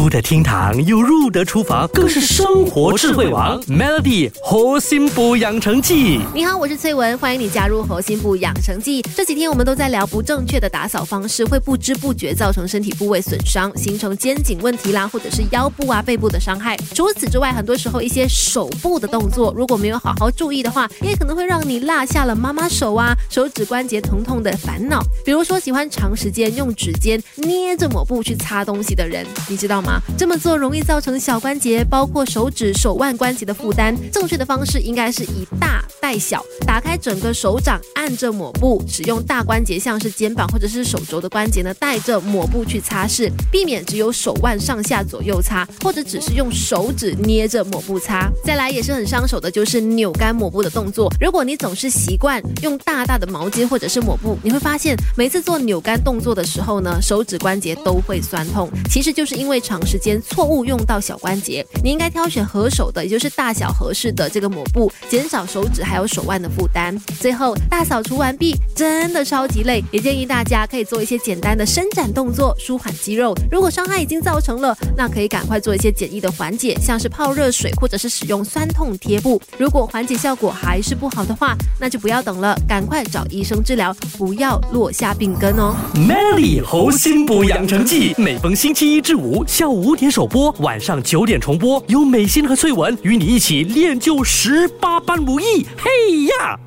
出得厅堂又入得厨房，更是生活智慧王。Melody 核心补养成记，你好，我是翠文，欢迎你加入核心部养成记。这几天我们都在聊不正确的打扫方式，会不知不觉造成身体部位损伤，形成肩颈问题啦，或者是腰部啊、背部的伤害。除此之外，很多时候一些手部的动作，如果没有好好注意的话，也可能会让你落下了妈妈手啊、手指关节疼痛的烦恼。比如说，喜欢长时间用指尖捏着抹布去擦东西的人，你知道吗？这么做容易造成小关节，包括手指、手腕关节的负担。正确的方式应该是以大带小，打开整个手掌，按着抹布，使用大关节，像是肩膀或者是手肘的关节呢，带着抹布去擦拭，避免只有手腕上下左右擦，或者只是用手指捏着抹布擦。再来也是很伤手的，就是扭干抹布的动作。如果你总是习惯用大大的毛巾或者是抹布，你会发现每次做扭干动作的时候呢，手指关节都会酸痛。其实就是因为长时间错误用到小关节。你应该挑选合手的，也就是大小合适的这个抹布，减少手指还有手腕的负担。最后大扫除完毕，真的超级累，也建议大家可以做一些简单的伸展动作，舒缓肌肉。如果伤害已经造成了，那可以赶快做一些简易的缓解，像是泡热水或者是使用酸痛贴布。如果缓解效果还是不好的话，那就不要等了，赶快找医生治疗，不要落下病根哦。Melody 核心补养成记，每逢星期一至五下午五点首播，晚上九点重播，由美心和翠文与你一起练就十八般武艺。嘿呀！